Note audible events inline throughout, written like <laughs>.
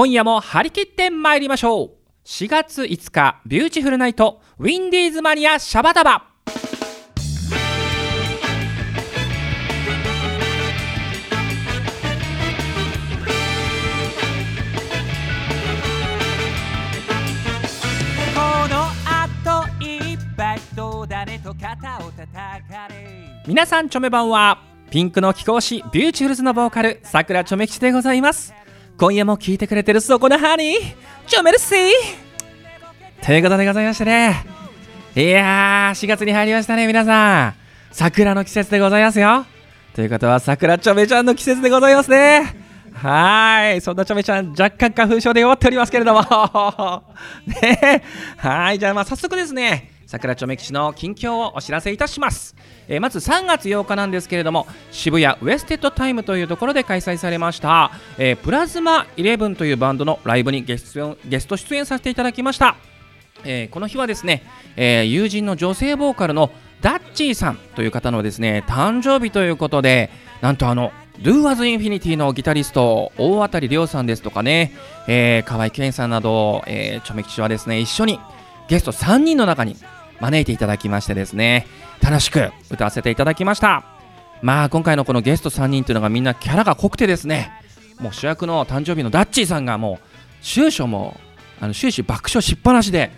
今夜も張り切って参りましょう。4月5日ビューティフルナイトウィンディーズマニアシャバダバ。この後いっぱいと誰と肩を叩かれ。皆さんチョメばんはピンクの貴公子ビューティフルズのボーカルさくらチョメ吉でございます今夜も聞いてくれてるそこのハニー。チョメルシー。ということでございましてね。いやー4月に入りましたね皆さん。桜の季節でございますよ。ということは桜チョメちゃんの季節でございますね。はい。そんなチョメちゃん若干花粉症で弱っておりますけれども。<laughs> ね。はい。じゃあまあ早速ですね桜チョメ吉の近況をお知らせいたします、えーまず3月8日なんですけれども渋谷ウエステッドタイムというところで開催されました、えープラズマイレブンというバンドのライブにゲスト出演させていただきました。えーこの日はですね、えー友人の女性ボーカルのダッチーさんという方のですね誕生日ということでなんとあの Do As Infinity のギタリスト大当亮さんですとかね、えー、河合健さんなど、えー、チョメ吉はですね一緒にゲスト3人の中に招いていただきましてですね楽しく歌わせていただきました。まあ今回のこのゲスト3人というのがみんなキャラが濃くてですねもう主役の誕生日のダッチーさんがもう終始もあの終始爆笑しっぱなしで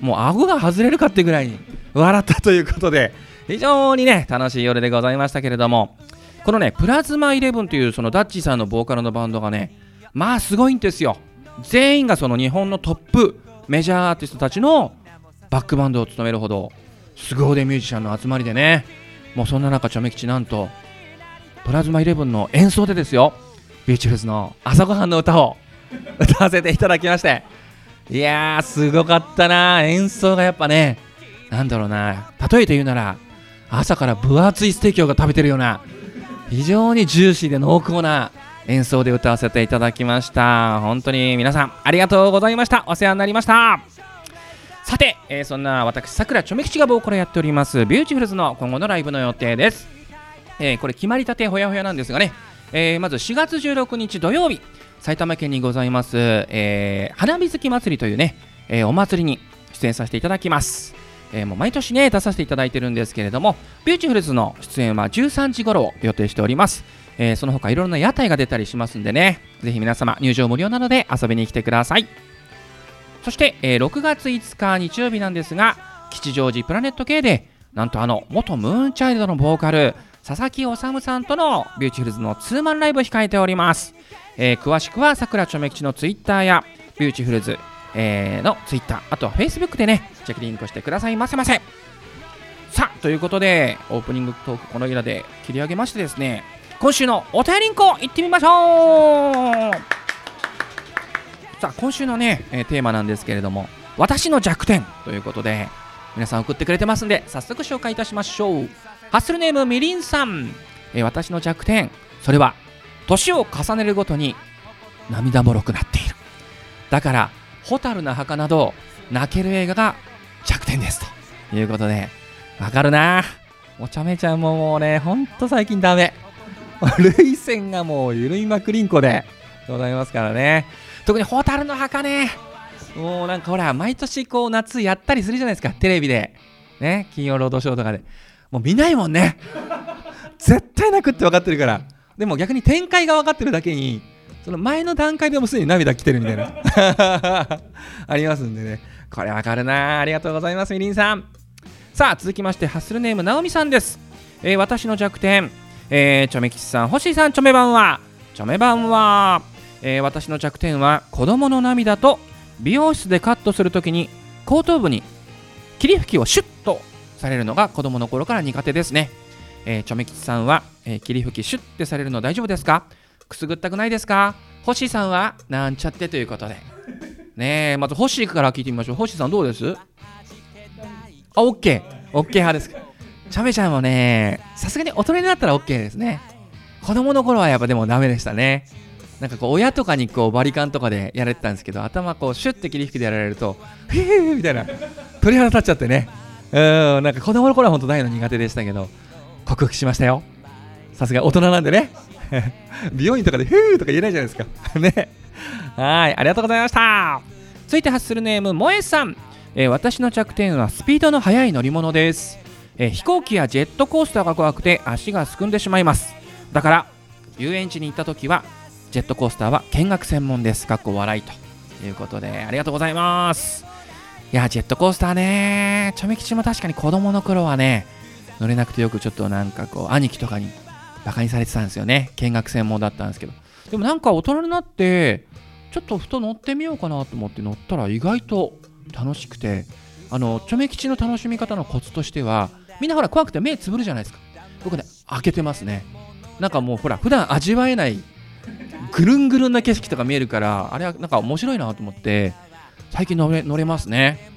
もう顎が外れるかってぐらいに笑ったということで非常にね楽しい夜でございましたけれども。このねプラズマイレブンというそのダッチーさんのボーカルのバンドがねまあすごいんですよ。全員がその日本のトップメジャーアーティストたちのバックバンドを務めるほど凄腕ミュージシャンの集まりでねもうそんな中チョメ吉なんとプラズマイレブンの演奏でですよビューティフルズの朝ごはんの歌を歌わせていただきましていやーすごかったな演奏がやっぱねなんだろうな例えて言うなら朝から分厚いステーキを食べてるような非常にジューシーで濃厚な演奏で歌わせていただきました。本当に皆さんありがとうございました。お世話になりました。さて、えーそんな私さくらちょめ吉がボーカルやっておりますビューティフルズの今後のライブの予定です、えーこれ決まりたてほやほやなんですがね、えーまず4月16日土曜日埼玉県にございます、えー花火月祭りというね、えーお祭りに出演させていただきます、えーもう毎年ね出させていただいてるんですけれどもビューティフルズの出演は13時頃を予定しております。えーその他いろいろな屋台が出たりしますんでね。ぜひ皆様入場無料なので遊びに来てください。そして、えー6月5日日曜日なんですが吉祥寺プラネット K でなんとあの元ムーンチャイルドのボーカル佐々木修さんとのビューティフルズのツーマンライブを控えております、えー詳しくはさくらちょめ吉のツイッターやビューティフルズ、えーのツイッターあとはフェイスブックでねチェックリンクしてくださいませ。ませさあということでオープニングトークここいらで切り上げましてですね今週のお便りんこ行ってみましょうさあ今週のね、えーテーマなんですけれども私の弱点ということで皆さん送ってくれてますんで早速紹介いたしましょう。ハッスルネームみりんさん、えー私の弱点それは年を重ねるごとに涙もろくなっている。だから蛍の墓など泣ける映画が弱点です。ということでわかるな。お茶目ちゃんももうねほんと最近ダメ。<laughs> 涙腺がもう緩いまくりんこでございますからね。特に蛍の墓ね。もうなんかほら毎年こう夏やったりするじゃないですか。テレビで。ね。金曜ロードショーとかで。もう見ないもんね。絶対泣くって分かってるから。でも逆に展開が分かってるだけにその前の段階でもすでに涙来てるみたいな。<laughs> ありますんでね。これわかるな。ありがとうございますみりんさん。さあ続きましてハッスルネームなおみさんです、えー私の弱点、えー、チョメ吉さん星さんチョメ版は。チョメ版は、えー私の弱点は子供の涙と美容室でカットするときに後頭部に霧吹きをシュッとされるのが子供の頃から苦手ですね、えー、チョメ吉さんは、えー霧吹きシュッてされるの大丈夫ですか？くすぐったくないですか？星さんはなんちゃってということでねえまず星から聞いてみましょう星さんどうです？あ、オッケー。オッケー派ですか？チャメちゃんもね、さすがに大人になったらオッケーですね。子供の頃はやっぱでもダメでしたね。なんかこう親とかにこうバリカンとかでやられてたんですけど頭こうシュッて霧吹きでやられるとヒーヒーみたいな鳥肌立っちゃってね。うんなんか子供の頃は本当大の苦手でしたけど克服しましたよ。さすが大人なんでね。<laughs> 美容院とかでフーとか言えないじゃないですか。<laughs> ね。はいありがとうございました。続いて発するネーム萌えさん、えー私の弱点はスピードの速い乗り物です、え飛行機やジェットコースターが怖くて足がすくんでしまいます。だから遊園地に行った時はジェットコースターは見学専門です。かっこ笑いということでありがとうございます。いやジェットコースターね。チョメ吉も確かに子供の頃はね乗れなくてよくちょっとなんかこう兄貴とかにバカにされてたんですよね。見学専門だったんですけど。でもなんか大人になってちょっとふと乗ってみようかなと思って乗ったら意外と楽しくて。あのチョメ吉の楽しみ方のコツとしてはみんなほら怖くて目つぶるじゃないですか。僕ね開けてますね。なんかもうほら普段味わえないぐるんぐるんな景色とか見えるからあれはなんか面白いなと思って最近乗れ乗れますね。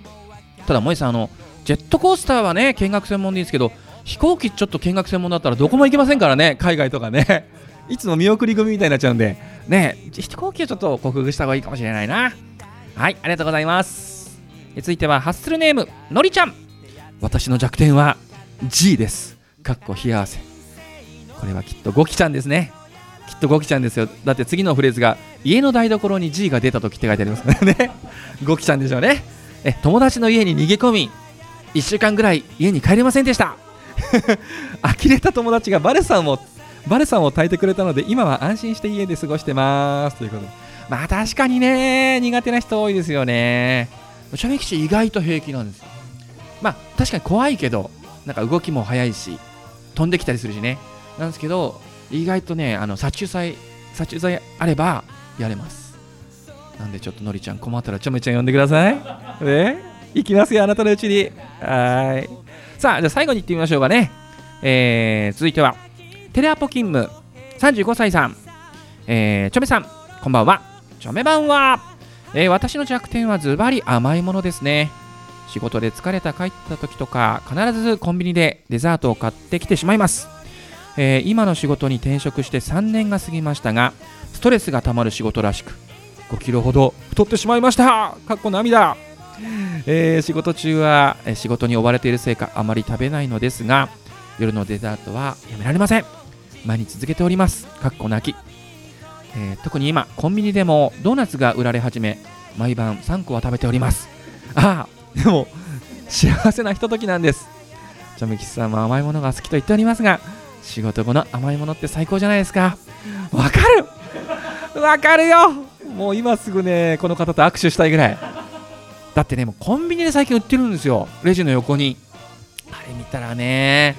ただ萌えさんあのジェットコースターはね見学専門でいいんですけど飛行機ちょっと見学専門だったらどこも行けませんからね海外とかね。いつも見送り組みたいになっちゃうんで。ね飛行機はちょっと克服した方がいいかもしれないな。はいありがとうございます。続いてはハッスルネームのりちゃん。私の弱点は G です。かっこ冷や汗。これはきっとゴキちゃんですね。きっとゴキちゃんですよ。だって次のフレーズが家の台所に G が出た時って書いてありますからね。<laughs> ゴキちゃんでしょうね。え友達の家に逃げ込み1週間ぐらい家に帰れませんでした。<laughs> 呆れた友達がバレさんをバレさんを炊いてくれたので今は安心して家で過ごしてます。ということで。まあ確かにね苦手な人多いですよね。シャメ吉意外と平気なんですまあ確かに怖いけどなんか動きも速いし飛んできたりするしね。なんですけど意外とねあの殺虫剤殺虫剤あればやれます。なんでちょっとのりちゃん困ったらちょめちゃん呼んでください。え行きますよあなたのうちに。はい。さあじゃあ最後に行ってみましょうかね。えー、続いてはテレアポ勤務35歳さん。えー、ちょめさんこんばんは。ちょめ版は、えー私の弱点はズバリ甘いものですね。仕事で疲れた帰った時とか必ずコンビニでデザートを買ってきてしまいます、えー今の仕事に転職して3年が過ぎましたがストレスがたまる仕事らしく5キロほど太ってしまいました。かっこ涙。えー仕事中は仕事に追われているせいかあまり食べないのですが夜のデザートはやめられません。毎日続けております。かっこ泣き、えー特に今コンビニでもドーナツが売られ始め毎晩3個は食べております。ああでも幸せなひとときなんです。チョメキスさんも甘いものが好きと言っておりますが仕事後の甘いものって最高じゃないですか。わかる。わかるよ。もう今すぐねこの方と握手したいぐらい。だってねもうコンビニで最近売ってるんですよ。レジの横に。あれ見たらね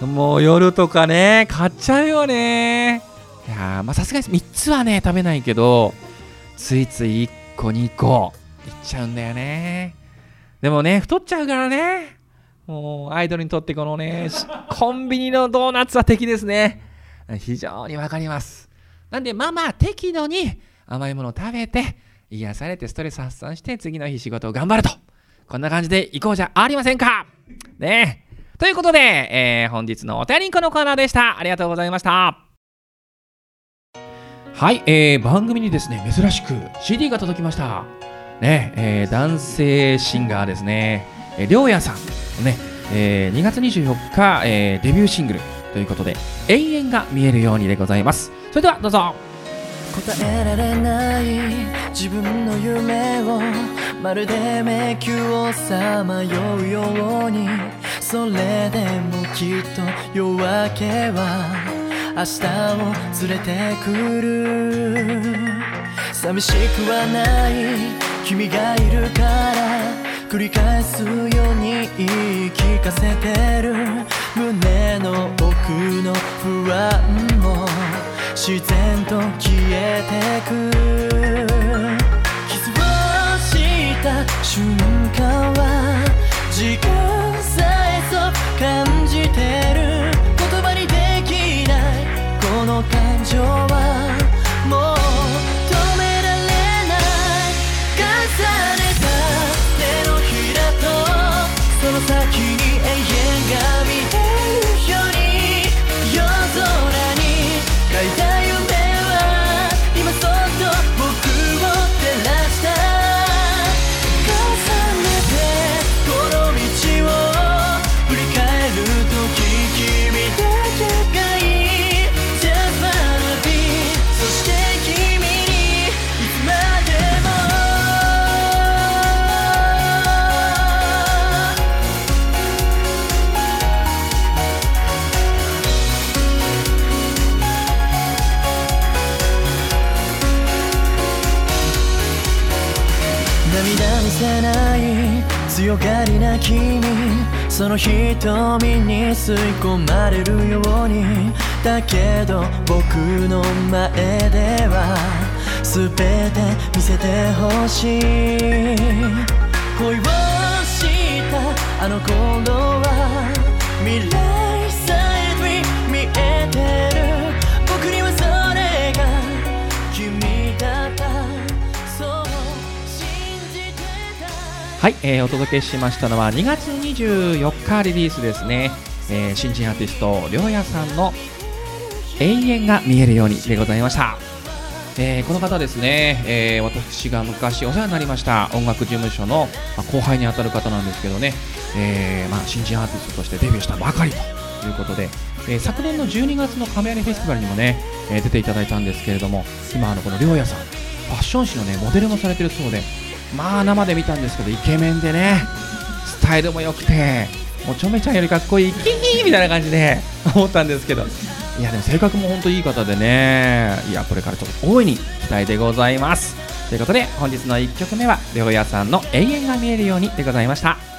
もう夜とかね買っちゃうよね。いやまあさすがに3つはね食べないけどついつい1個2個いっちゃうんだよね。でもね太っちゃうからね。もうアイドルにとってこのねコンビニのドーナツは敵ですね。非常にわかります。なんでまあまあ適度に甘いものを食べて癒されてストレス発散して次の日仕事を頑張ると。こんな感じでいこうじゃありませんか。ね。ということで、えー本日のお便りんこのコーナーでした。ありがとうございました。はい、えー番組にですね珍しく CD が届きました。ねえー男性シンガーですね、えりょうやさんのね、えー2月24日、えーデビューシングルということで「永遠が見えるように」でございます。それではどうぞ。答えられない自分の夢をまるで迷宮をさまようように。それでもきっと夜明けは明日を連れてくる。寂しくはない君がいるから繰り返すように言い聞かせてる。胸の奥の不安も自然と消えてく。傷をした瞬間は時間君その瞳に吸い込まれるようにだけど僕の前では全て見せてほしい恋をしたあの頃は未来はい、えーお届けしましたのは2月24日リリースですね、えー新人アーティストりょうやさんの「永遠が見えるように」でございました、えーこの方ですね、えー私が昔お世話になりました音楽事務所の、まあ後輩にあたる方なんですけどね、えーまあ、新人アーティストとしてデビューしたばかりということで、えー昨年の12月の亀有フェスティバルにもね、えー出ていただいたんですけれども今あのこのりょうやさんファッション誌のねモデルもされてるそうでまあ生で見たんですけどイケメンでねスタイルも良くてもうちょめちゃんよりかっこいいキヒーみたいな感じで思ったんですけど。いやでも性格も本当いい方でねいやこれからちょっと大いに期待でございます。ということで本日の1曲目はレオヤさんの「永遠が見えるように」でございました。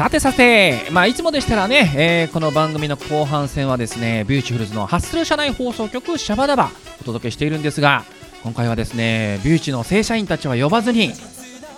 さてさて、まあ、いつもでしたらね、えーこの番組の後半戦はですねビューチフルズのハッスル社内放送局シャバダバお届けしているんですが今回はですねビューチの正社員たちは呼ばずに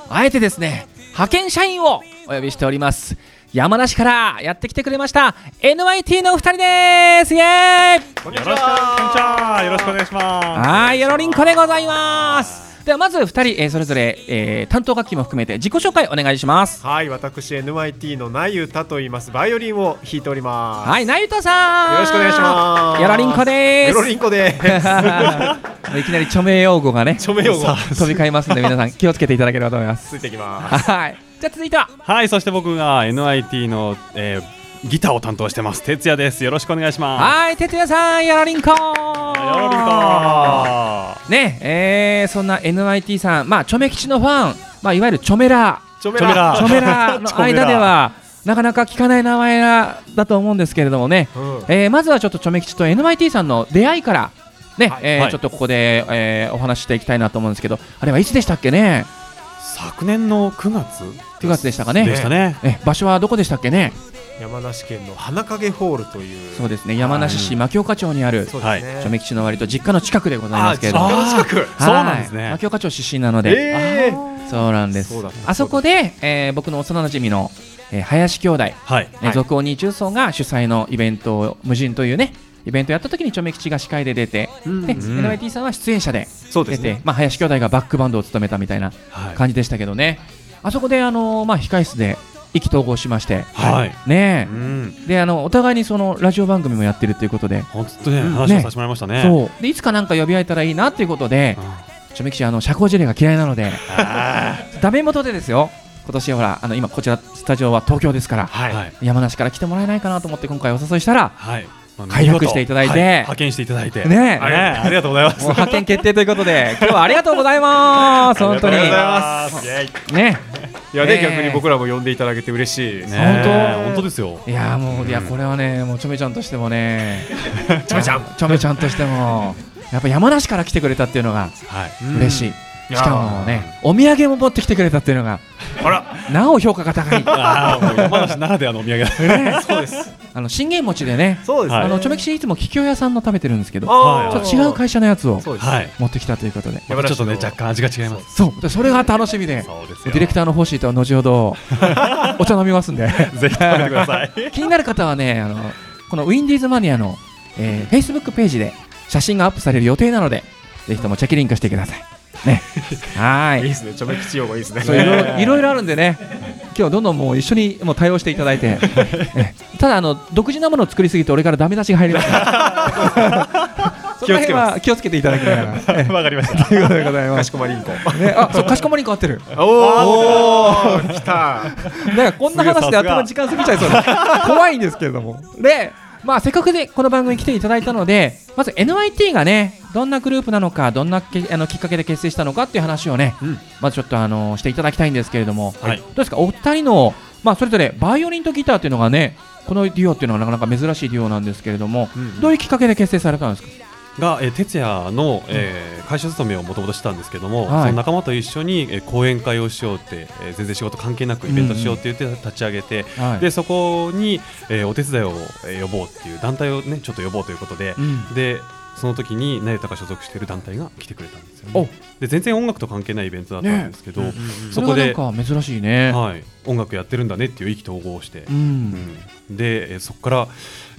あえてですね派遣社員をお呼びしております山梨からやってきてくれました NYT のお二人ですイエーイこんにちは。こんにちは。よろしくお願いします。はい、よろりんこでございます。ではまず2人、えーそれぞれ、えー担当楽器も含めて自己紹介お願いします。はい、私 NYT のなゆたと言います。バイオリンを弾いております。はい、なゆたさん。よろしくお願いします。よろりんこです。よろりんこです。<laughs> いきなり著名用語がね、著名用語飛び交いますので皆さん <laughs> 気をつけていただければと思います。ついてきます。はい。じゃあ続いては、はい、そして僕が NIT の、えーギターを担当してます。哲也です。よろしくお願いします。はい、てつやさん、よろりんこ。よろりんこね、えー、そんな NYT さん、まあ、チョメ吉のファン、まあ、いわゆるチョメラ。ちょめちょめらチョメラ。の間ではなかなか聞かない名前だと思うんですけれどもね、うん。えーまずはちょっとチョメ吉と NYT さんの出会いからね、はい。えーはいちょっとここで、えーお話ししていきたいなと思うんですけど。あれはいつでしたっけね？昨年の9月9月でしたかね。でしたね。え場所はどこでしたっけね？山梨県の花影ホールという。そうですね。山梨市牧岡町にあるそうですね。チョメ吉の割と実家の近くでございますけれども。近く。はい。そうなんですね。牧岡町出身なので、ええ。そうなんです。あそこで、えー僕の幼馴染の、えー林兄弟。はい。えー続鬼重曹が主催のイベントを無人というねイベントやった時にチョメ吉が司会で出て、うんで、ん NYT さんは出演者で出て、そうですね。まあ、林兄弟がバックバンドを務めたみたいなはい。感じでしたけどね、あそこで、あのーまあ、控室で意気投合しまして、はい。ねうん。えであのお互いにそのラジオ番組もやってるということで、本当ね、うん話をさせてもらいましたね。そうでいつかなんか呼び合えたらいいなということで、チョメ吉あの社交辞令が嫌いなので、ダメ元でですよ、今年ほらあの今、こちらスタジオは東京ですから、はい。はい。山梨から来てもらえないかなと思って今回お誘いしたら、はい。まあ快諾していただいては派遣していただいて。ねえありがとうございます。派遣決定ということで、<laughs> 今日はありがとうございます、本当に。ありがとうございます。イエイね、いやね、えー逆に僕らも呼んでいただけて嬉しいねね。本当え本当ですよ。いやもう、いやうんこれはね、もうちょめちゃんとしてもね、<laughs> ちょめちゃん。ちょめちゃんとしても、やっぱ山梨から来てくれたっていうのがはい。嬉しい。うんしかもね、お土産も持ってきてくれたっていうのが、あら。なお評価が高い。<laughs> あ山梨ならではのお土産だ。<laughs> そうです。あの信玄餅でね、そうですね。あのちょめきしいつも桔梗屋さんの食べてるんですけど、ちょっと違う会社のやつを。持ってきたということで、ちょっとね、若干味が違います。そう、でそれが楽しみで、そうですディレクターの方針とは後ほど <laughs> お茶飲みますんで。ぜひ食べてください。気になる方はねあのこのウィンディーズマニアの、えー、Facebook ページで写真がアップされる予定なのでぜひともチェキリンクしてくださいね。はい。いいですね。ちょめ吉用語いいですね。そういろいろあるんでね。今日はどんどんもう一緒にもう対応していただいて。<laughs> えただあの独自なものを作りすぎて俺からダメ出しが入ります。からその辺は気をつけていただきながら。えわかりました。ということでございまかすしこまりんこ。ね、あそうかしこまりに変わってる。おお、来た。なんかこんな話で頭時間過ぎちゃいそうで怖いんですけれども。でまあせっかくでこの番組に来ていただいたのでまず NYT がねどんなグループなのかどんなけあのきっかけで結成したのかっていう話をね、うん。まずちょっとあのしていただきたいんですけれども、はい。どうですか？お二人のまあそれぞれバイオリンとギターっていうのがねこのデュオっていうのはなかなか珍しいデュオなんですけれども、うん。どういうきっかけで結成されたんですか？が、えー、哲也の、えー会社勤めをもともとしたんですけども、はい。その仲間と一緒に、えー講演会をしようって、えー全然仕事関係なくイベントしようって言って立ち上げて、はい。でそこに、えーお手伝いを、えー呼ぼうっていう団体をねちょっと呼ぼうということで、うん。でその時に成田が所属している団体が来てくれたんですよ、お。ね、で全然音楽と関係ないイベントだったんですけど、ね。そこで、珍しいね、はい、音楽やってるんだねっていう意気投合をして、ううん。んで、えーそこから、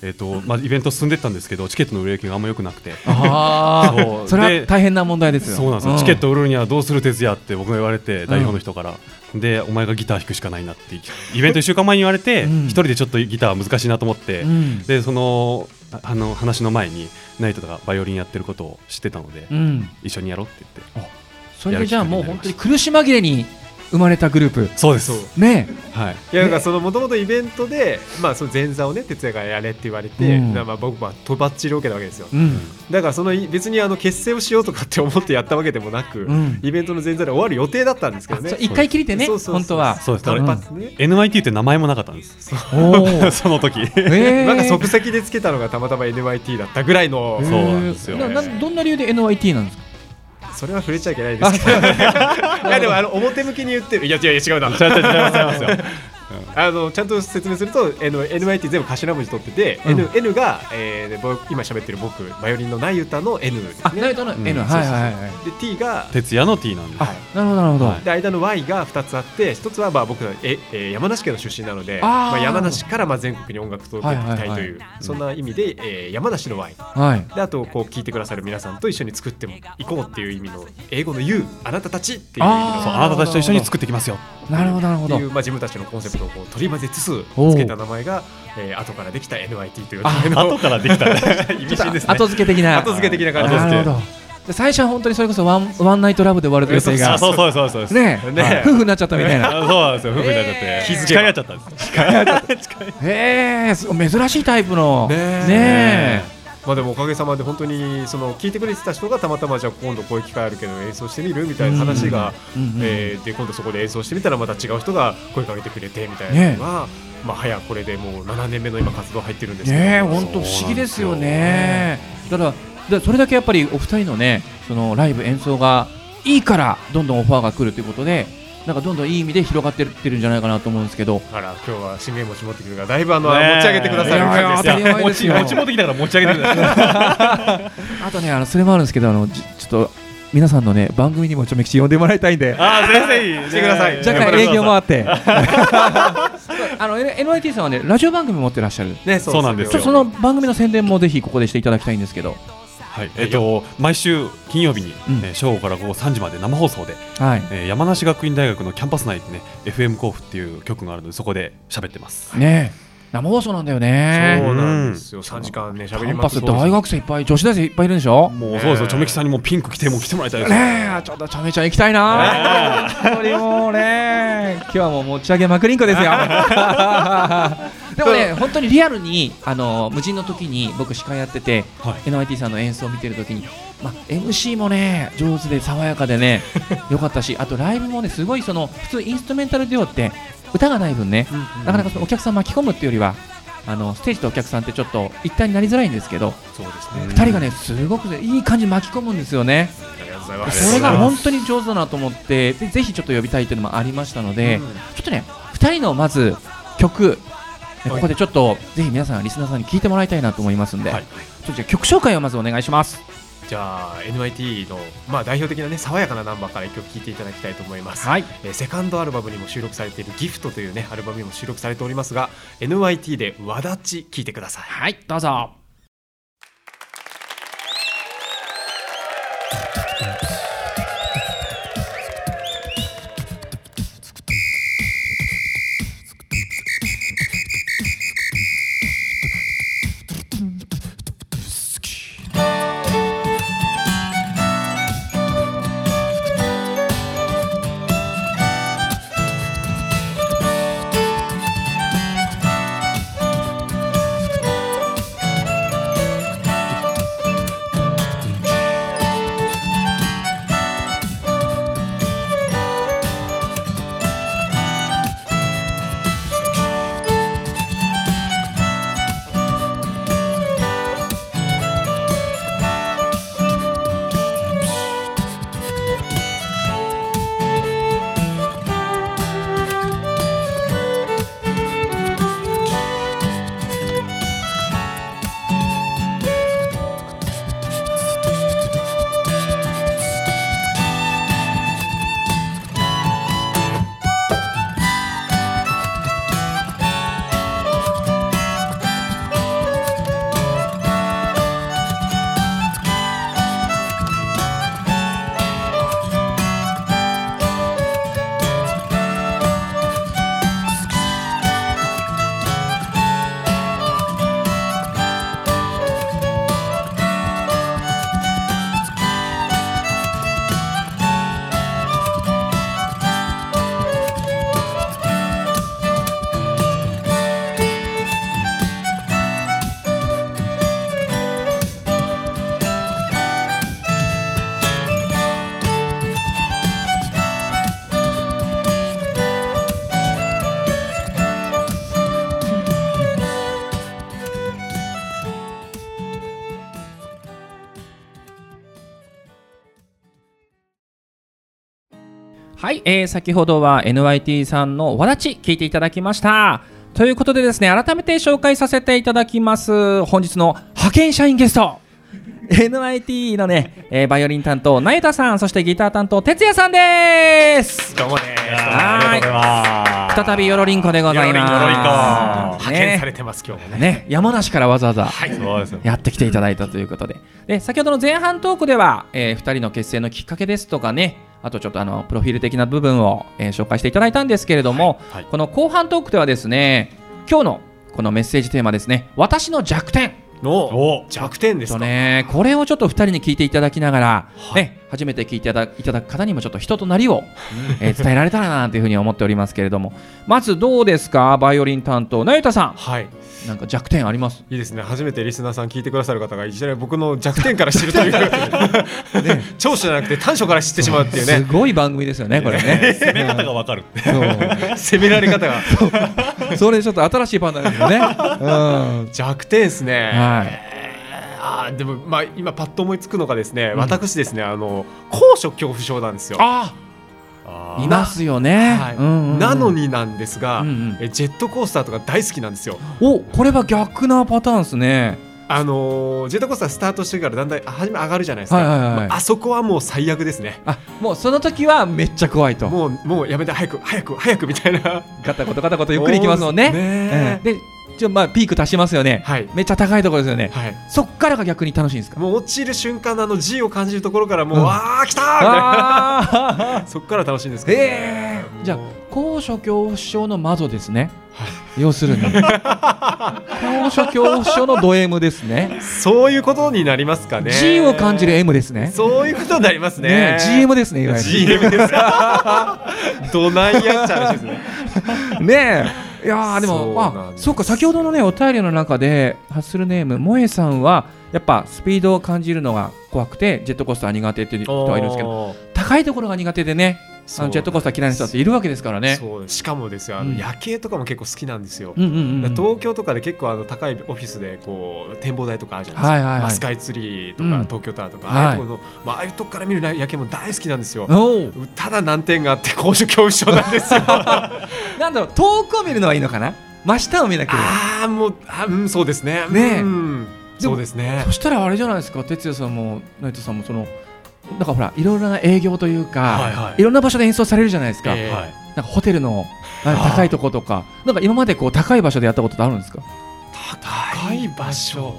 えーとまあ、イベント進んでったんですけどチケットの売れ行きがあんま良くなくて。あ <laughs> そ <laughs> それはで大変な問題ですよ。そうなんですよ、チケット売るにはどうする哲也って僕が言われて代表の人から、でお前がギター弾くしかないなってイベント1週間前に言われてうん。一、人でちょっとギターは難しいなと思って、うん。でそのああの話の前にナイトがバイオリンやってることを知ってたので、うん。一緒にやろうって言って。それでじゃあもう本当に苦し紛れに生まれたグループ。そうです。ね。はい。いやなんかそのもともとイベントで、まあ、その前座をね哲也がやれって言われて、うん。まあ僕はとばっちり受けたわけですよ。うん。だからそのい別にあの結成をしようとかって思ってやったわけでもなく、うん。イベントの前座で終わる予定だったんですけどね。一回きりでねそうそうそう。本当は。そうです。単発ね、NYT って名前もなかったんです。<laughs> その時。えなんか即席でつけたのがたまたま NYT だったぐらいの、そうなんですよななどんな理由で NYT なんですか？それは触れちゃいけないです。け <laughs> どいやでもあの表向きに言ってる。いや違う違う違うな違う違う違います違いますよ。あのちゃんと説明すると NYT 全部頭文字取ってて、うん。N, N が、えー今喋ってる僕バイオリンのナイユタの N ですね。あナイトのうん。N はいはいはい。で T が哲也の T なんでなるほどなるほど。はい。で間の Y が2つあって1つはまあ僕のえ、えー山梨県の出身なのでまあ、山梨からまあ全国に音楽届けていきたいという、そんな意味で、えー山梨の Y はい。であとこう聞いてくださる皆さんと一緒に作ってもいこうっていう意味の英語の You あなたたちっていう意味の。あー。そうあなたたちと一緒に作ってきますよなるほどなるほど。まあ、自分たちのコンセプトをこう取り混ぜつつつけた名前が、えー、後からできた NYT という名前の後からできたね。<laughs> 意味深ですね。後付け的な。後付け的な感じ後付けなるほど。で最初は本当にそれこそワンワンナイトラブで終わる予定があそうそうそうそうですねね夫婦になっちゃったみたいな。あ <laughs> そうなんですよ夫婦になっちゃって、えー。気遣い合っちゃったんです <laughs> へえすごい。珍しいタイプの。ねえ。ねまあでもおかげさまで本当にその聞いてくれてた人がたまたまじゃあ今度こういう機会あるけど演奏してみるみたいな話が、えーで今度そこで演奏してみたらまた違う人が声かけてくれてみたいなのが、まあ早これでもう7年目の今活動入ってるんですけど。ねえ本当不思議ですよね。だからそれだけやっぱりお二人のねそのライブ演奏がいいからどんどんオファーが来るということでなんかどんどんいい意味で広がってってるんじゃないかなと思うんですけど。あら今日は信玄餅持ってくるからだいぶあの、持ち上げてくださる感じです当たり前ですよ。持ち持ってきたから持ち上げてください。あとねあのそれもあるんですけどあのじちょっと皆さんのね番組にもちょめきち呼んでもらいたいんで。あー先生してください。<laughs> 若干営業もあって。<laughs> あの NYT さんはねラジオ番組持ってらっしゃる。ねそうなんですよ。その番組の宣伝もぜひここでしていただきたいんですけどはい。えっと毎週金曜日に、うん。えー正午から午後3時まで生放送で、はい。えー山梨学院大学のキャンパス内でね FM 甲府っていう局があるのでそこで喋ってます。ねえ生放送なんだよね。そうなんですよ。3時間ねキ喋ります。大学生いっぱい女子大生いっぱいいるんでしょ。もうそうですよ、ちょめきさんにもピンク着ても来てもらいたいです。よねえちょっとちゃめちゃん行きたいな。本当にもうね今日はもう持ち上げまくりんこですよ。<laughs> でもね本当にリアルにあの無人の時に僕司会やってて、はい。NYT さんの演奏を見てる時に、まあ、MC もね上手で爽やかでね <laughs> よかったしあとライブもねすごいその普通インストゥメンタルデュオって歌がない分ね、なかなかそのお客さん巻き込むっていうよりはあのステージとお客さんってちょっと一体になりづらいんですけどそうですね。2人がねすごくいい感じに巻き込むんですよね。それが本当に上手だなと思ってでぜひちょっと呼びたいというのもありましたので、うんちょっとね2人のまず曲ねここでちょっとぜひ皆さんリスナーさんに聞いてもらいたいなと思いますんで、はい。ちょっとじゃあ曲紹介をまずお願いしますじゃあ NYT の、まあ、代表的なね爽やかなナンバーから一曲聴いていただきたいと思います、はい。えーセカンドアルバムにも収録されている「ギフトというねアルバムにも収録されておりますが NYT で「わだち」聴いてください。はいどうぞ「えー先ほどは NYT さんのわだち聞いていただきました。ということでですね、改めて紹介させていただきます。本日の派遣社員ゲスト。NYT のね、えーバイオリン担当、なゆたさん、そしてギター担当、てつやさんです。どうもねはいありがとうございます。再びよろりんこでございます。よろりんこ派遣さねれてます今日もねね、山梨からわざわざ、そうですよ。やってきていただいたということでで先ほどの前半トークでは、え2人の結成のきっかけですとかねあとちょっとあのプロフィール的な部分を、えー紹介していただいたんですけれども、はいこの後半トークではですね今日のこのメッセージテーマですね私の弱点。のお弱点ですねこれをちょっと2人に聞いていただきながら、ね、初めて聞いていただいただく方にもちょっと人となりを、えー伝えられたらなというふうに思っておりますけれども。まずどうですか？バイオリン担当なゆたさはい。んなんか弱点あります？いいですね。初めてリスナーさん聞いてくださる方がいきなり僕の弱点から知るという。<laughs> 長所じゃなくて短所から知ってしまうっていうすねごい番組ですよねこれね。<laughs> 攻め方がわかる <laughs> 攻められ方が。それちょっと新しいパンダですよね。うん。弱点ですね。はい。あーでもまあ今パッと思いつくのがですね、うん。私ですねあの高所恐怖症なんですよ。ああいますよね。はいうんうんうんなの。になんですが、うんうんえジェットコースターとか大好きなんですよおこれは逆なパターンですね。あのージェットコースタースタートしてからだんだんあ初め上がるじゃないですか、はいはいはいまああそこはもう最悪ですねあもうその時はめっちゃ怖いと。もうもうやめて早く早く早くみたいなガタコトガタコトゆっくり行きますもんね。ねうんでちょまあピーク足しますよね。はいめっちゃ高いところですよね。はいそっからが逆に楽しいんですか？もう落ちる瞬間のあの G を感じるところからもう、うんああ来たーみたいな。<laughs> そっから楽しいんですけど、ねえーじゃあ高所恐怖症の窓ですね。要するに <laughs> 高所恐怖症のド M ですね。そういうことになりますかね G を感じる M ですね。そういうことになりますねね GM ですねいわゆる GM です <laughs> どないやっちゃう話ですねねえいやーでもあそうか先ほどのねお便りの中でハッスルネーム萌えさんはやっぱスピードを感じるのが怖くてジェットコースター苦手っていう人がいるんですけどど高いところが苦手でねあのジェットコースター嫌いな人だっているわけですからね。しかもですよあの、うん。夜景とかも結構好きなんですよ、うんうんうん。うん東京とかで結構あの高いオフィスでこう展望台とかあるじゃないですか、はいはいはい。まあスカイツリーとか、うん。東京タワーとか、はい。ああいうところの、まあ、ああいうとこから見る夜景も大好きなんですよ。ただ難点があって高所恐怖症なんですよ。<laughs> なんだろう遠くを見るのはいいのかな？真下を見なければ。ああもうあうんそうですね。ねえ。うん。そうですね。そしたらあれじゃないですか哲也さんも成田さんもそのなんかほらいろいろな営業というか、はいはい。いろんな場所で演奏されるじゃないですか、ええ。はい。なんかホテルの高いとことか。なんか今までこう高い場所でやったことってあるんですか？高い場所。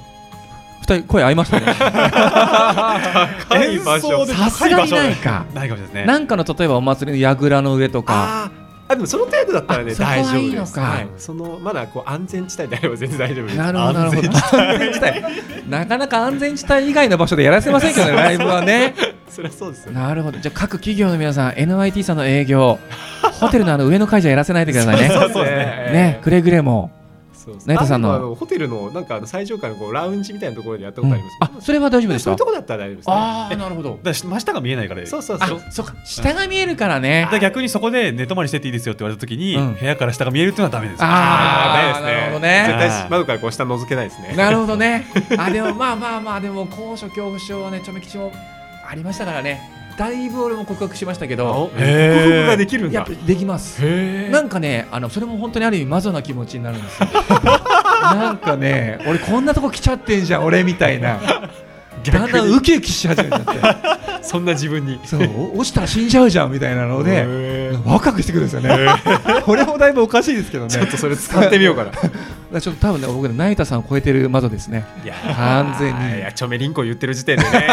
二人声合いましたね。高い場所。さすがにないか。ないかもしれないですね。なんかの例えばお祭りの櫓の上とか。あでもその程度だったらねあそこはいい大丈夫です。のかはい、そのまだこう安全地帯であれば全然大丈夫です。なるほどなるほど。安全地帯。<laughs> なかなか安全地帯以外の場所でやらせませんけどねライブはねそりゃそうですよ。なるほど。じゃあ各企業の皆さん NYT さんの営業 <laughs> ホテルのあの上の階じゃやらせないでくださいね。そうですね。ねくれぐれもそうさんの。ホテルのなんかあの最上階のこうラウンジみたいなところでやったことあります、あそれは大丈夫でしたそういうとこだったら大丈夫です、ね、ああなるほど。だ真下が見えないから。あそうそうそう。そっか下が見えるからね。で逆にそこで寝泊まりしてっていいですよって言われた時に、うん。部屋から下が見えるっていうのはダメです。あーーないですね。なるほどね。絶対窓からこう下覗けないですね。なるほどね。<laughs> あでもまあまあまあでも高所恐怖症はねちょめ吉もありましたからね。だいぶ俺も克服しましたけど克服ができるんだできます。へなんかねあのそれも本当にある意味マゾな気持ちになるんですよ。<laughs> なんかね俺こんなとこ来ちゃってんじゃん俺みたいな。<laughs> だんだんウキウキし始めちゃって。<laughs> そんな自分にそうお落ちたら死んじゃうじゃんみたいなので。若くしてくるんですよね。これもだいぶおかしいですけどね。ちょっとそれ使ってみようかなだからちょっと多分ね僕ね成田さんを超えてる窓ですね。いや完全に。いやチョメリンコ言ってる時点でね。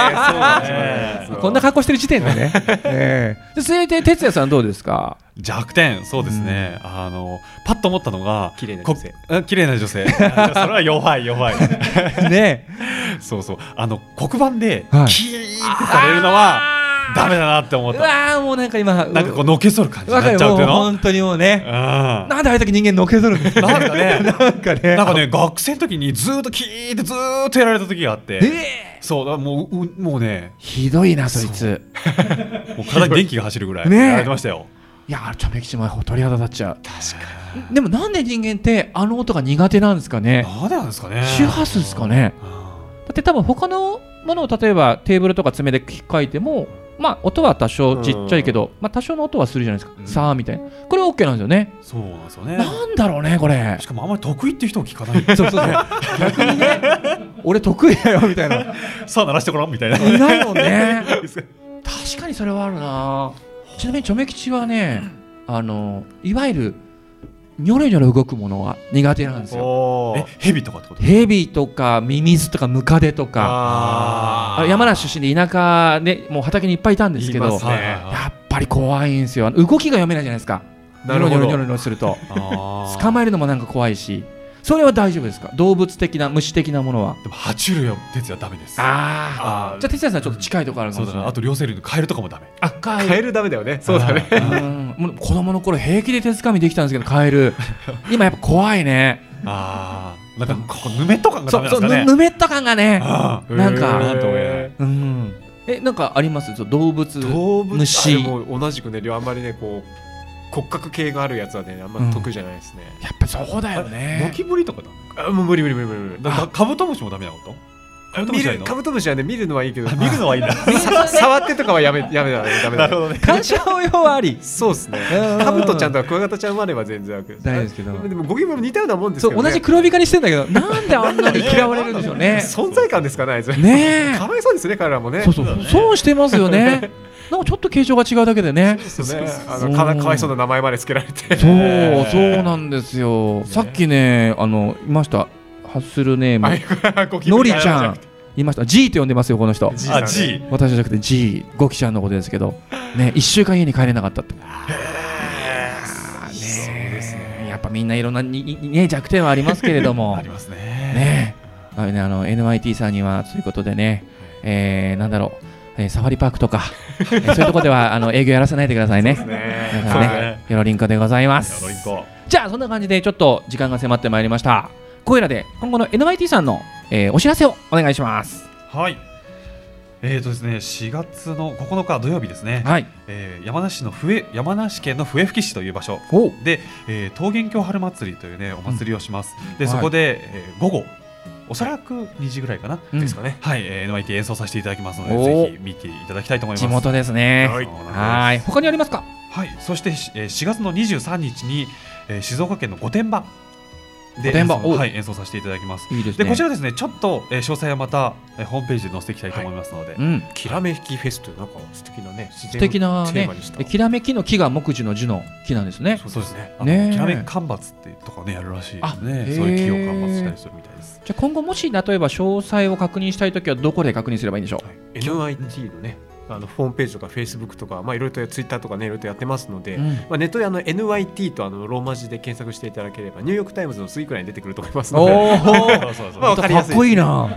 <laughs> こんな格好してる時点でね。ええ。で続いて哲也さんどうですか？弱点。そうですね、あのパッと思ったのが綺麗な女性。綺麗な女性。それは弱い弱い。<laughs> ねそうそう。あの黒板ではい。キーってされるのはダメだなって思ったうわーもうなんか今なんかこうのけぞる感じになっちゃうっていうの？本当にもうね。うんなんでああいう時人間のけぞるんですか？なんかね <laughs> なんかね。なんかね学生の時にずーっとキーってずーっとやられた時があってええそうだもううもうねひどいなそいつ。もう体に電気が走るぐらいねえやられてましたよいやーちょめきちも鳥肌立っちゃう。確かに。でもなんで人間ってあの音が苦手なんですかね？なんでなんですかね周波数ですかね。うんだって多分他のものを例えばテーブルとか爪で引っかいてもまあ音は多少ちっちゃいけど、まあ多少の音はするじゃないですか、うん。さあみたいな。これ OK なんですよね。そうなんですよね。なんだろうねこれ。しかもあんまり得意っていう人も聞かない。そうそうそう。逆にね。俺得意だよみたいな。さあ鳴らしてごらんみたいな。いないもんね。<laughs> 確かにそれはあるな。ちなみにチョメ吉はねあのいわゆるニョロニョロ動くものは苦手なんですよ。おえヘビとかってこと？ヘビとかミミズとかムカデとか。ああ山梨出身で田舎でもう畑にいっぱいいたんですけど、ね。やっぱり怖いんですよ。動きが読めないじゃないですか。ニョロニョロニョロニョロすると。捕まえるのもなんか怖いしそれは大丈夫ですか？動物的な虫的なものは？でも爬虫類は哲也ダメです。あああじゃあ哲也さんちょっと近いところあるかもしれない。ね。あと両生類のカエルとかもダメ。あカカエルダメだよね。そうだね。うん。もう子供の頃平気で手づかみできたんですけどカエル。<laughs> 今やっぱ怖いね。ああなんかここぬめっと感がダメなんですかね。ぬぬめっと感がねあなんか。なんとも言えうん。えなんかあります？動物動物同じくねあんまりねこう骨格系があるやつはねあんまり得意じゃないですね、やっぱそうだよゴねキブリとかだ。あもう無理無理無理無理。だかカブトムシもダメなこと？カブトム見るカブトムシはね見るのはいいけど見るのはいいん <laughs> 触ってとかはやめやめだねダメだね。どね鑑賞用はありそうですね。うんカブトちゃんとかクワガタちゃんまでは全然楽大ですけど。でもゴキブリも似たようなもんですけど、ね、そう同じ黒光りしてんだけどなんであんなに嫌われるんでしょうね。<laughs> 存在感ですかねあいつ。ねえ。かわいそうですね彼らもね。そうそう損してますよね <laughs> なんかちょっと形状が違うだけでね。そうね。あのかなかわいそうな名前まで付けられて。そうそうなんですよ。さっきねあのいました。ハッスルネーム。のりちゃん。いました。G って呼んでますよこの人。私じゃなくて G ゴキちゃんのことですけど。ね一週間家に帰れなかったって。そうですね。やっぱみんないろんなににね弱点はありますけれども。<laughs> ありますね。ね。あのねあの NYT さんにはということでね、えー、なんだろう、えーサファリパークとか、えーそういうところでは <laughs> あの営業やらせないでくださいね。ね。皆さんね。ね。よろりんこでございます。ロリン。コじゃあそんな感じでちょっと時間が迫ってまいりました。こういうらで今後の NYT さんの、えーお知らせをお願いします。はい。えーとですね4月の9日土曜日ですね、はい。えー山梨市の笛山梨県の笛吹市という場所。おで、えー桃源郷春祭りというねお祭りをします、ではいそこで、えー午後おそらく2時ぐらいかな、うん。ですかね。はい、えー NYT 演奏させていただきますのでお。ぜひ見ていただきたいと思います。地元ですね。はい。他にありますか？はい、そして、しえー4月の23日に、えー静岡県の御殿場で演奏はい、演奏させていただきます。いいですね。でこちらですねちょっと、えー詳細はまた、えーホームページで載せていきたいと思いますので、うん。きらめきフェスというなんか素敵なね素素敵なねきらめきの木が木樹の樹の木なんですね。そうですねねえきらめき間伐っていうとかねやるらしいですあねそういう木を間伐したりするみたいです。じゃあ今後もし例えば詳細を確認したいときはどこで確認すればいいんでしょう？NIT のねあのホームページとかフェイスブックとかまあいろいろとツイッターとかねいろいろとやってますので、うん。まあ、ネットであの NYT とあのローマ字で検索していただければニューヨークタイムズの次くらいに出てくると思いますので。かかっこいいな。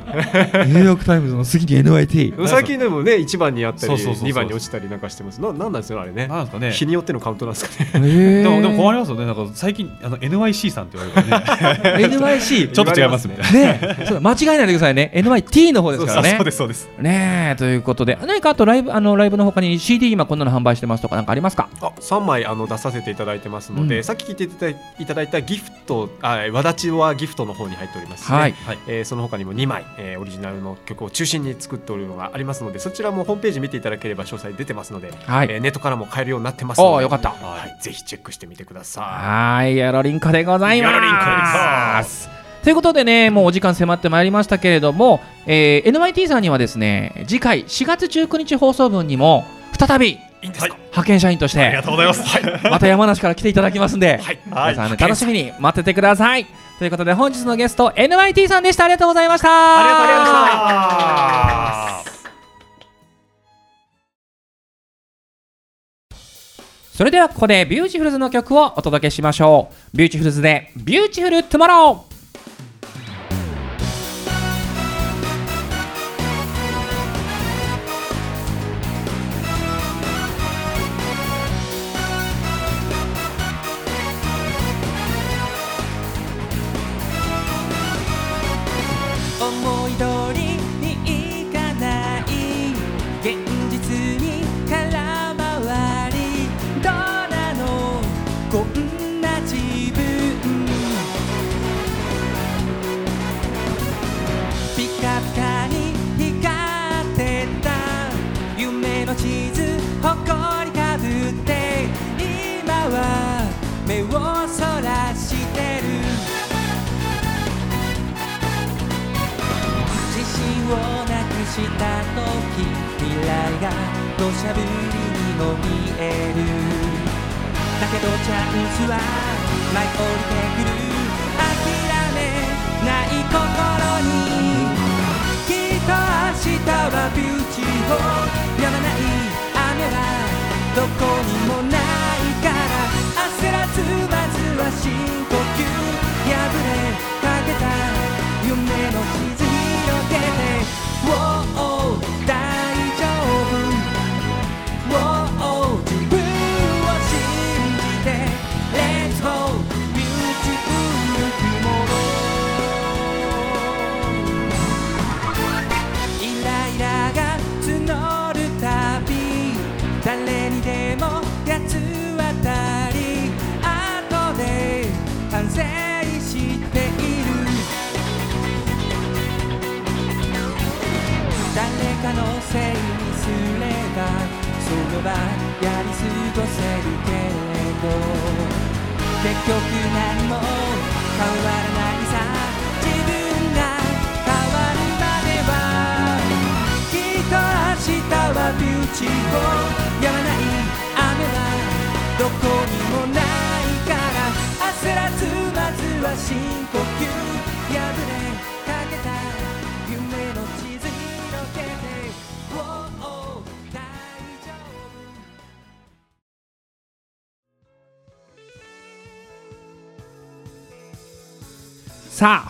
ニューヨークタイムズの次に NYT。<laughs> 最近でもね1番にあったりそうそうそうそう。2番に落ちたりなんかしてます。ななんなんですよあれね。なんですかね。日によってのカウントなんですかね。ででもでも困りますよね。なんか最近あの NYC さんって言われるからね。NYC <laughs> ちょっと違います。ね。えそう間違えないでくださいね。NYT の方ですからね。そうですそうです。ねえということで。何かあとライブあのライブの他に CD 今こんなの販売してますとかなんかありますか？あ3枚あの出させていただいてますので、うん。さっき聞いていただいいたギフトあわだちはギフトの方に入っておりますしね、はい。はい。えーその他にも2枚、えーオリジナルの曲を中心に作っておるのがありますのでそちらもホームページ見ていただければ詳細出てますので、はい。えーネットからも買えるようになってますのでよかった。はい、ぜひチェックしてみてくださはい。よろりんこでございます。よろりんこでございますということでねもうお時間迫ってまいりましたけれども、えー NYT さんにはですね次回4月19日放送分にも再びいい派遣社員としてありがとうございます。はい。<laughs> また山梨から来ていただきますんで、はい。皆さんね、楽しみに待っててください。ということで本日のゲスト NYT さんでした。ありがとうございました。ありがとうございました。それではここでビューティフルズの曲をお届けしましょう。ビューティフルズで Beautiful Tomorrow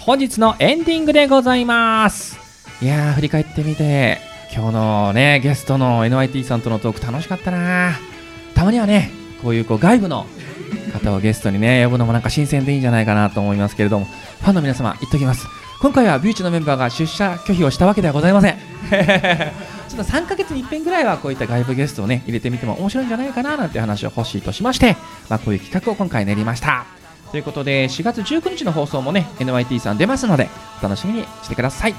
本日のエンディングでございます。いやー振り返ってみて今日のねゲストの NYT さんとのトーク楽しかったな。たまにはねこういうこう外部の方をゲストにね呼ぶのもなんか新鮮でいいんじゃないかなと思いますけれどもファンの皆様言っときます。今回はビューチのメンバーが出社拒否をしたわけではございません。<laughs> ちょっと3ヶ月に一遍ぐらいはこういった外部ゲストをね入れてみても面白いんじゃないかななんて話を欲しいとしまして、まあ、こういう企画を今回練りました。ということで4月19日の放送もね NYT さん出ますのでお楽しみにしてください。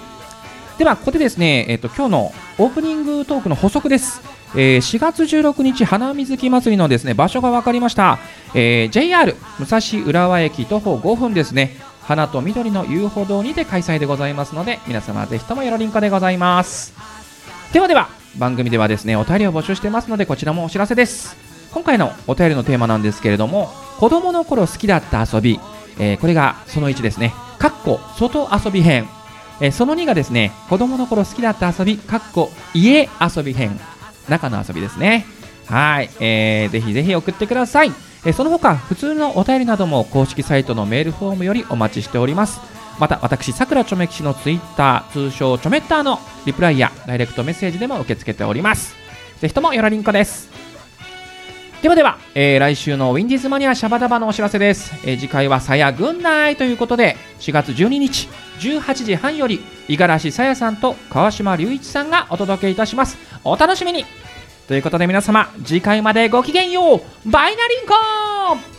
ではここでですね、えっと今日のオープニングトークの補足です、えー4月16日花水木祭りのですね場所が分かりました、えー JR 武蔵浦和駅徒歩5分ですね。花と緑の遊歩道にて開催でございますので皆様ぜひともよろりんこでございます。ではでは番組ではですねお便りを募集してますのでこちらもお知らせです。今回のお便りのテーマなんですけれども子供の頃好きだった遊び、えーこれがその1ですね。かっこ外遊び編、えーその2がですね子供の頃好きだった遊びかっこ家遊び編。中の遊びですね。はい、えーぜひぜひ送ってください、えーその他普通のお便りなども公式サイトのメールフォームよりお待ちしております。また私さくらちょめきしのツイッター通称ちょめッターのリプライやダイレクトメッセージでも受け付けております。ぜひともよろりんこです。ではでは、えー来週のウィンディーズマニアシャバダバのお知らせです、えー次回はさや軍内ということで4月12日18時半より五十嵐さやさんと川島隆一さんがお届けいたします。お楽しみに。ということで皆様次回までごきげんよう。バイナリンコー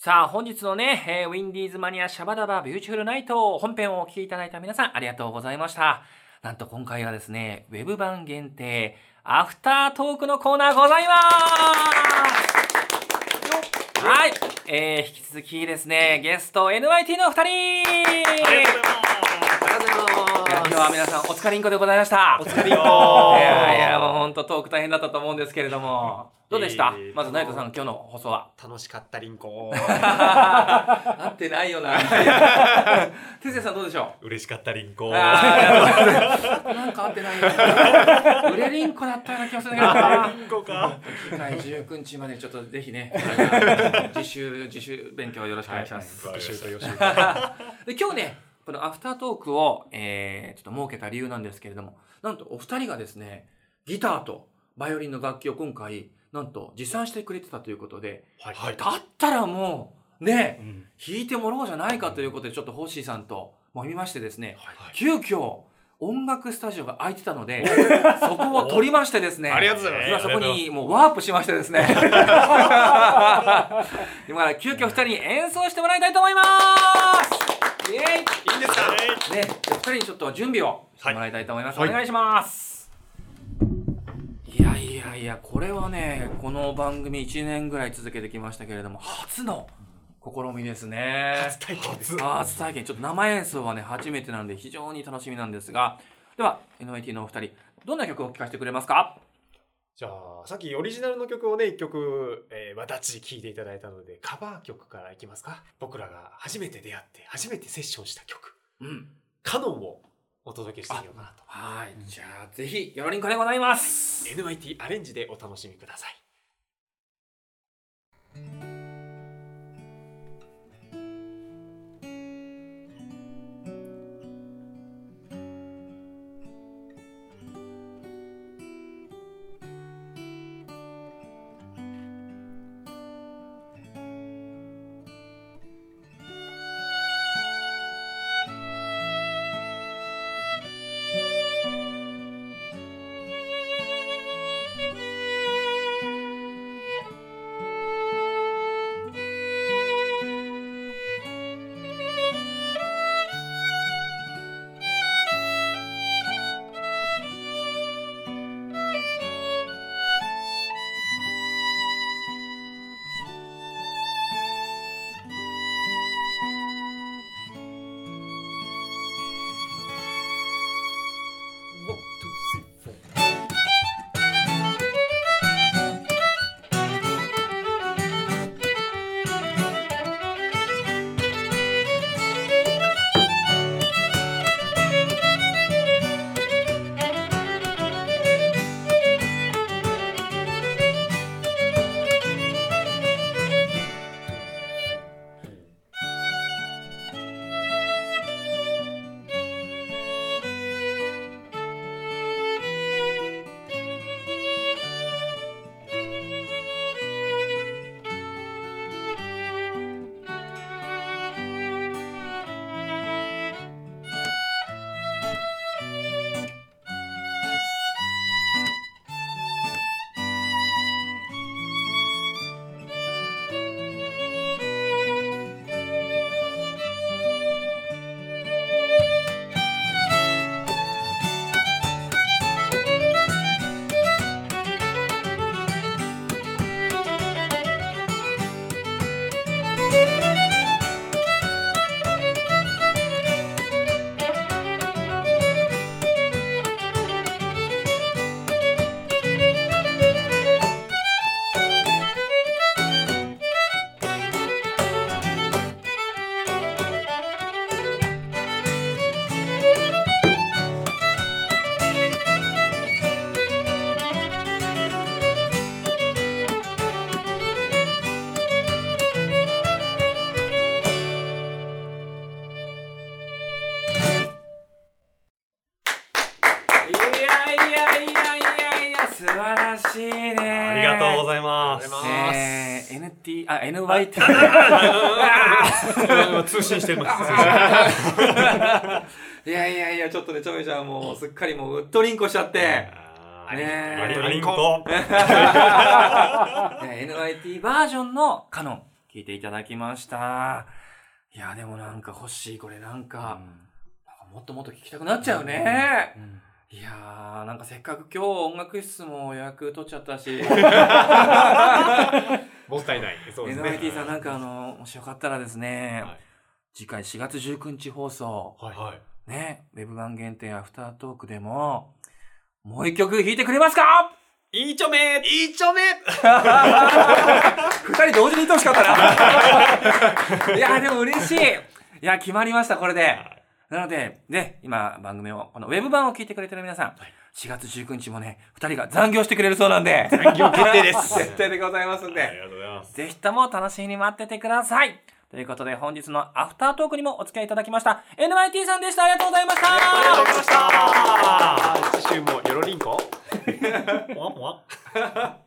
さあ、本日のね、えーウィンディーズマニアシャバダバビューティフルナイト本編をお聞きいただいた皆さんありがとうございました。なんと今回はですね、ウェブ版限定、アフタートークのコーナーございますはい、えー、引き続きですね、ゲスト NYT のお二人ありがとうございます。今日は皆さんお疲れんこでございました。お疲れんこ。いやいや、もう本当トーク大変だったと思うんですけれども、どうでした？いえいえまず、ナイトさん、今日の放送は。楽しかったリンコ <laughs> 合ってないよな。てつやさんどうでしょう？嬉しかったリンコあーなんか合ってないよな。<laughs> 売れりんこだったような気がするんだけどな。リンコか次回19日までちょっとぜひね、<laughs> 自習、自習勉強よろしくお願いします。復習と予習で今日ね、このアフタートークを、えーちょっと設けた理由なんですけれども、なんとお二人がですね、ギターとバイオリンの楽器を今回、なんと持参してくれてたということで、はい。だったらもう、ね、うん。弾いてもらおうじゃないかということで、ちょっとホッシーさんともみましてですね、はい。急遽、音楽スタジオが空いてたので、そこを取りましてですね。<laughs> ありがとうございます。今そこにもうワープしましてですね。<laughs> 今から急遽二人に演奏してもらいたいと思いますイエーイ。いいんですか？ね、じゃあ二人にちょっと準備をしてもらいたいと思います。はい。お願いします。いやいやいやこれはねこの番組1年ぐらい続けてきましたけれども初の試みですね。初体験です。初体験。ちょっと生演奏はね初めてなので非常に楽しみなんですが。では NYT のお二人どんな曲を聴かせてくれますか？じゃあさっきオリジナルの曲をね一曲、えー、わだち聴いていただいたのでカバー曲からいきますか。僕らが初めて出会って初めてセッションした曲。うん「カノン」をお届けしてみようかなと。はい。じゃあぜひよろりんこでございます。NYT アレンジでお楽しみくださいい晴らしいね。ありがとうございます。えー、NT あ NYT 通信してます。いやいやいやちょっとねちょめちゃんもうすっかりもううっとりんこしちゃって、ねあえりありんこ。ね NYT バージョンのカノン聞いていただきました。いやでもなんか欲しいこれなんか,、なんかもっともっと聞きたくなっちゃうね、いやーなんかせっかく今日音楽室も予約取っちゃったし。<laughs> もったいない。そうですね。NYT さんなんかあのもしよかったらですね、はい。次回4月19日放送。はい。はい。ねウェブ版限定アフタートークでももう一曲弾いてくれますか？いいちょめ。いいちょめ。<laughs> 二人同時に言ってほしかったな。いや、でも嬉しい。いや、決まりました、これで。なので、ね、今、番組を、このウェブ版を聞いてくれてる皆さん、4月19日もね、二人が残業してくれるそうなんで、残業決定です。<laughs> 決定でございますんありで、がとうございます。ぜひとも楽しみに待っててください。ということで、本日のアフタートークにもお付き合いいただきました、NYT さんでした。ありがとうございました。ありがとうございました次週もよろりんこ？<laughs> ぽわぽわ